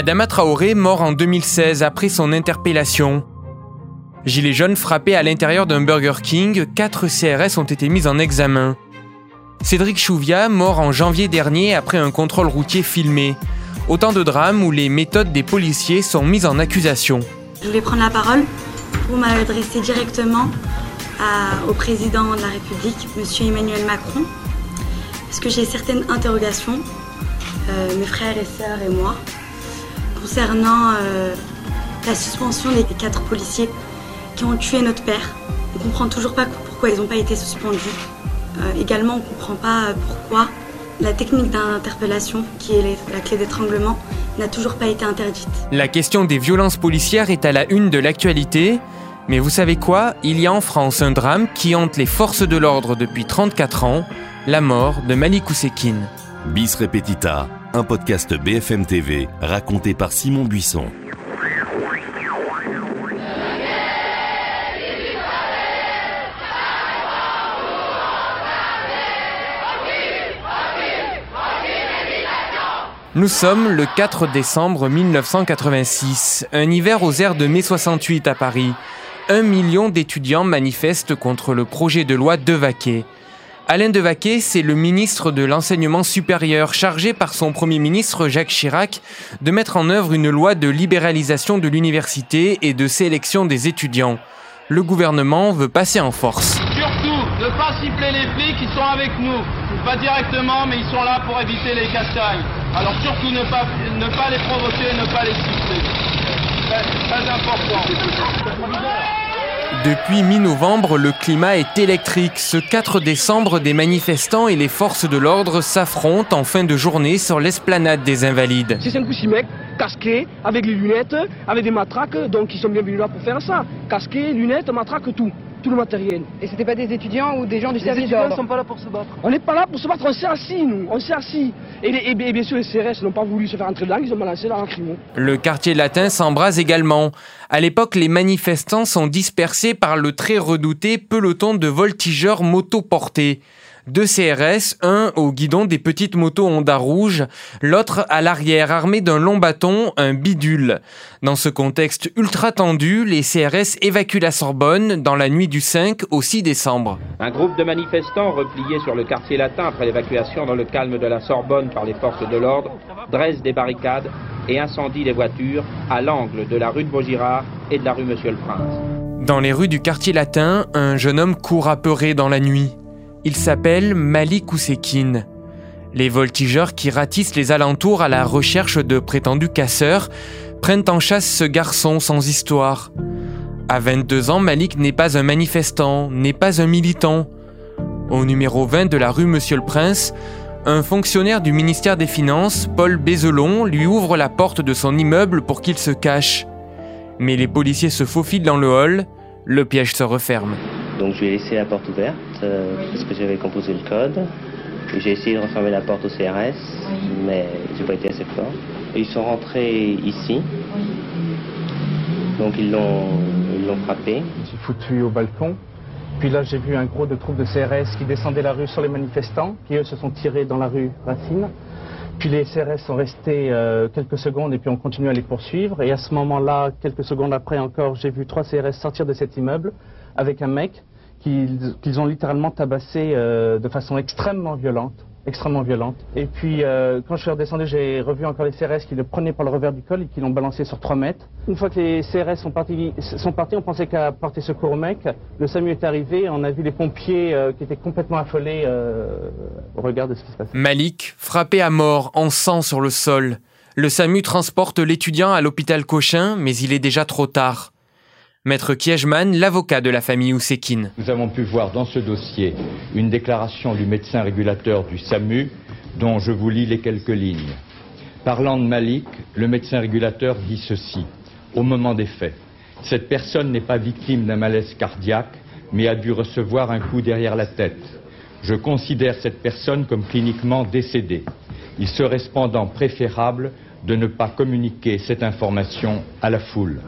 Adama Traoré mort en 2016 après son interpellation. Gilets jaunes frappés à l'intérieur d'un Burger King, quatre CRS ont été mis en examen. Cédric Chouvia mort en janvier dernier après un contrôle routier filmé. Autant de drames où les méthodes des policiers sont mises en accusation. Je voulais prendre la parole pour m'adresser directement au président de la République, M. Emmanuel Macron, parce que j'ai certaines interrogations, euh, mes frères et sœurs et moi, concernant euh, la suspension des quatre policiers qui ont tué notre père. On ne comprend toujours pas pourquoi ils n'ont pas été suspendus. Euh, également, on ne comprend pas pourquoi la technique d'interpellation, qui est la clé d'étranglement, n'a toujours pas été interdite. La question des violences policières est à la une de l'actualité. Mais vous savez quoi? Il y a en France un drame qui hante les forces de l'ordre depuis 34 ans, la mort de Malik Oussekine. Bis Repetita, un podcast BFM TV raconté par Simon Buisson. Nous sommes le 4 décembre 1986, un hiver aux airs de mai 68 à Paris. Un million d'étudiants manifestent contre le projet de loi Devaquet. Alain Devaquet, c'est le ministre de l'enseignement supérieur chargé par son premier ministre Jacques Chirac de mettre en œuvre une loi de libéralisation de l'université et de sélection des étudiants. Le gouvernement veut passer en force. Surtout, ne pas siffler les flics qui sont avec nous. Pas directement, mais ils sont là pour éviter les castagnes. Alors surtout ne pas, ne pas les provoquer, ne pas les siffler. Très, important. Depuis mi-novembre, le climat est électrique. Ce 4 décembre, des manifestants et les forces de l'ordre s'affrontent en fin de journée sur l'esplanade des Invalides. C'est un coup mec, casqué, avec les lunettes, avec des matraques, donc ils sont bien venus là pour faire ça. Casqué, lunettes, matraques, tout tout le matériel. Et c'était pas des étudiants ou des gens du les service étudiants ne sont pas là pour se battre. On n'est pas là pour se battre, on s'est assis nous, on s'est assis. Et, bien sûr les CRS n'ont pas voulu se faire entrer dedans, ils ont balancé un crime. Le quartier latin s'embrase également. À l'époque, les manifestants sont dispersés par le très redouté peloton de voltigeurs motoportés deux CRS, un au guidon des petites motos Honda rouge, l'autre à l'arrière armé d'un long bâton, un bidule. Dans ce contexte ultra tendu, les CRS évacuent la Sorbonne dans la nuit du 5 au 6 décembre. Un groupe de manifestants repliés sur le quartier latin après l'évacuation dans le calme de la Sorbonne par les forces de l'ordre dresse des barricades et incendie des voitures à l'angle de la rue de Vaugirard et de la rue Monsieur le Prince. Dans les rues du quartier latin, un jeune homme court apeuré dans la nuit. Il s'appelle Malik Oussekine. Les voltigeurs qui ratissent les alentours à la recherche de prétendus casseurs prennent en chasse ce garçon sans histoire. À 22 ans, Malik n'est pas un manifestant, n'est pas un militant. Au numéro 20 de la rue Monsieur le Prince, un fonctionnaire du ministère des Finances, Paul Bézelon, lui ouvre la porte de son immeuble pour qu'il se cache. Mais les policiers se faufilent dans le hall, le piège se referme. Donc je ai laissé la porte ouverte euh, parce que j'avais composé le code. J'ai essayé de refermer la porte au CRS, mais j'ai pas été assez fort. ils sont rentrés ici. Donc ils l'ont frappé. J'ai foutu au balcon. Puis là, j'ai vu un gros de troupes de CRS qui descendaient la rue sur les manifestants, qui eux se sont tirés dans la rue Racine. Puis les CRS sont restés euh, quelques secondes et puis on continue à les poursuivre. Et à ce moment-là, quelques secondes après encore, j'ai vu trois CRS sortir de cet immeuble avec un mec qu'ils ont littéralement tabassé euh, de façon extrêmement violente. Extrêmement violente. Et puis, euh, quand je suis redescendu, j'ai revu encore les CRS qui le prenaient par le revers du col et qui l'ont balancé sur 3 mètres. Une fois que les CRS sont partis, on pensait qu'à porter secours au mec. Le SAMU est arrivé, on a vu les pompiers euh, qui étaient complètement affolés au regard de ce qui se passait. Malik, frappé à mort, en sang sur le sol. Le SAMU transporte l'étudiant à l'hôpital Cochin, mais il est déjà trop tard. Maître Kiejman, l'avocat de la famille Oussekine. Nous avons pu voir dans ce dossier une déclaration du médecin régulateur du SAMU dont je vous lis les quelques lignes. Parlant de Malik, le médecin régulateur dit ceci. Au moment des faits, cette personne n'est pas victime d'un malaise cardiaque, mais a dû recevoir un coup derrière la tête. Je considère cette personne comme cliniquement décédée. Il serait cependant préférable de ne pas communiquer cette information à la foule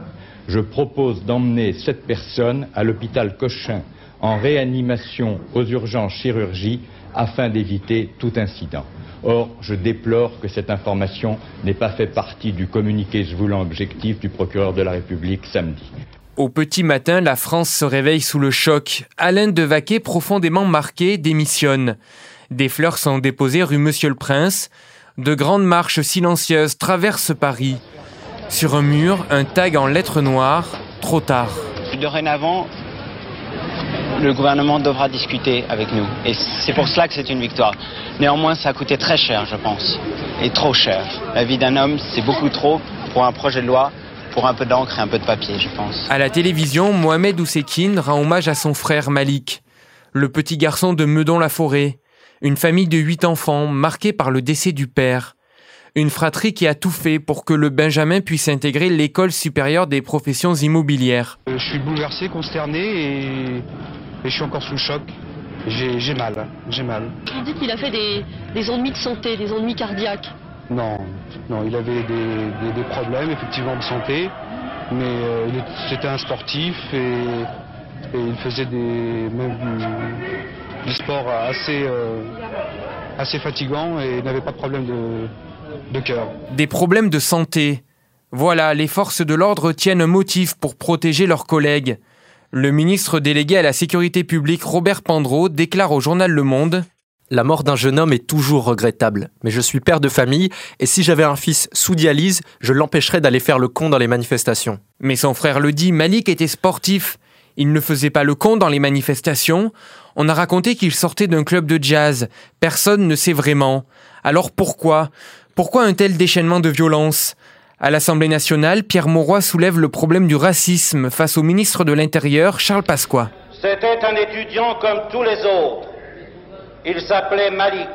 je propose d'emmener cette personne à l'hôpital Cochin en réanimation aux urgences chirurgie afin d'éviter tout incident. Or, je déplore que cette information n'ait pas fait partie du communiqué se voulant objectif du procureur de la République samedi. Au petit matin, la France se réveille sous le choc. Alain Devaquet, profondément marqué, démissionne. Des fleurs sont déposées rue Monsieur le Prince. De grandes marches silencieuses traversent Paris. Sur un mur, un tag en lettres noires, trop tard. Dorénavant, le gouvernement devra discuter avec nous. Et c'est pour cela que c'est une victoire. Néanmoins, ça a coûté très cher, je pense. Et trop cher. La vie d'un homme, c'est beaucoup trop pour un projet de loi, pour un peu d'encre et un peu de papier, je pense. À la télévision, Mohamed Oussekine rend hommage à son frère Malik, le petit garçon de Meudon-la-Forêt, une famille de huit enfants marquée par le décès du père. Une fratrie qui a tout fait pour que le Benjamin puisse intégrer l'école supérieure des professions immobilières. Euh, je suis bouleversé, consterné et, et je suis encore sous le choc. J'ai mal, j'ai mal. Il dit qu'il a fait des, des, ennuis de santé, des ennuis cardiaques. Non, non, il avait des, des, des problèmes effectivement de santé, mais euh, c'était un sportif et, et, il faisait des, même du, du sport assez, euh, assez fatigant et n'avait pas de problème de, de cœur. Des problèmes de santé. Voilà, les forces de l'ordre tiennent un motif pour protéger leurs collègues. Le ministre délégué à la sécurité publique Robert Pandreau déclare au journal Le Monde La mort d'un jeune homme est toujours regrettable, mais je suis père de famille et si j'avais un fils sous dialyse, je l'empêcherais d'aller faire le con dans les manifestations. Mais son frère le dit, Malik était sportif. Il ne faisait pas le con dans les manifestations. On a raconté qu'il sortait d'un club de jazz. Personne ne sait vraiment. Alors pourquoi? Pourquoi un tel déchaînement de violence? À l'Assemblée nationale, Pierre Mauroy soulève le problème du racisme face au ministre de l'Intérieur, Charles Pasqua. C'était un étudiant comme tous les autres. Il s'appelait Malik.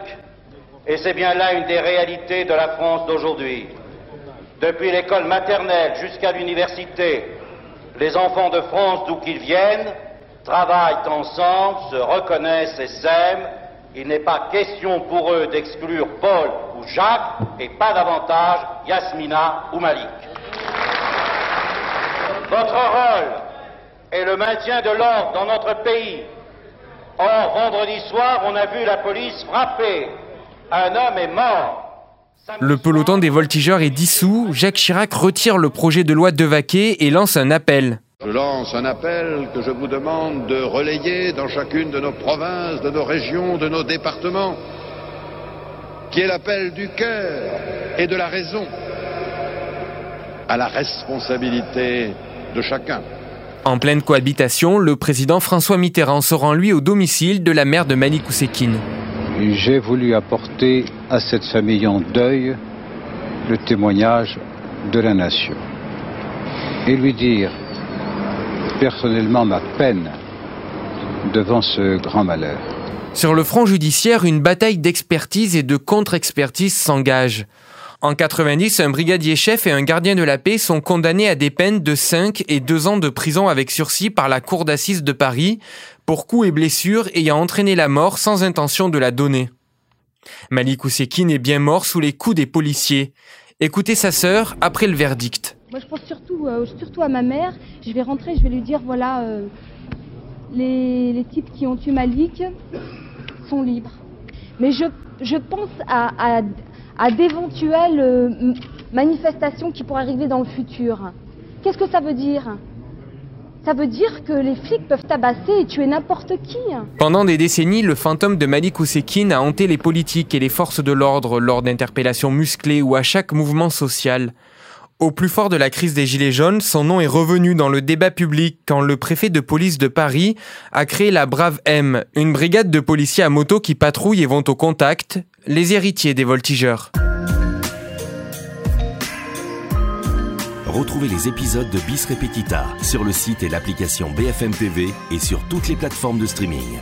Et c'est bien là une des réalités de la France d'aujourd'hui. Depuis l'école maternelle jusqu'à l'université, les enfants de France, d'où qu'ils viennent, travaillent ensemble, se reconnaissent et s'aiment. Il n'est pas question pour eux d'exclure Paul ou Jacques et pas davantage Yasmina ou Malik. Votre rôle est le maintien de l'ordre dans notre pays. Or, vendredi soir, on a vu la police frapper. Un homme est mort. Le peloton des voltigeurs est dissous. Jacques Chirac retire le projet de loi de Vaquet et lance un appel. Je lance un appel que je vous demande de relayer dans chacune de nos provinces, de nos régions, de nos départements, qui est l'appel du cœur et de la raison à la responsabilité de chacun. En pleine cohabitation, le président François Mitterrand se rend lui au domicile de la mère de Malik Oussekine. J'ai voulu apporter à cette famille en deuil le témoignage de la nation et lui dire personnellement ma peine devant ce grand malheur. Sur le front judiciaire, une bataille d'expertise et de contre-expertise s'engage. En 90, un brigadier chef et un gardien de la paix sont condamnés à des peines de 5 et 2 ans de prison avec sursis par la Cour d'assises de Paris pour coups et blessures ayant entraîné la mort sans intention de la donner. Malik Oussekine est bien mort sous les coups des policiers. Écoutez sa sœur après le verdict. Moi, je pense surtout, euh, surtout à ma mère. Je vais rentrer, je vais lui dire voilà, euh, les, les, types qui ont tué Malik sont libres. Mais je, je pense à, à, à d'éventuelles euh, manifestations qui pourraient arriver dans le futur. Qu'est-ce que ça veut dire? Ça veut dire que les flics peuvent tabasser et tuer n'importe qui. Pendant des décennies, le fantôme de Malik Oussekine a hanté les politiques et les forces de l'ordre lors d'interpellations musclées ou à chaque mouvement social. Au plus fort de la crise des Gilets jaunes, son nom est revenu dans le débat public quand le préfet de police de Paris a créé la Brave M, une brigade de policiers à moto qui patrouillent et vont au contact, les héritiers des voltigeurs. Retrouvez les épisodes de Bis Repetita sur le site et l'application BFM TV et sur toutes les plateformes de streaming.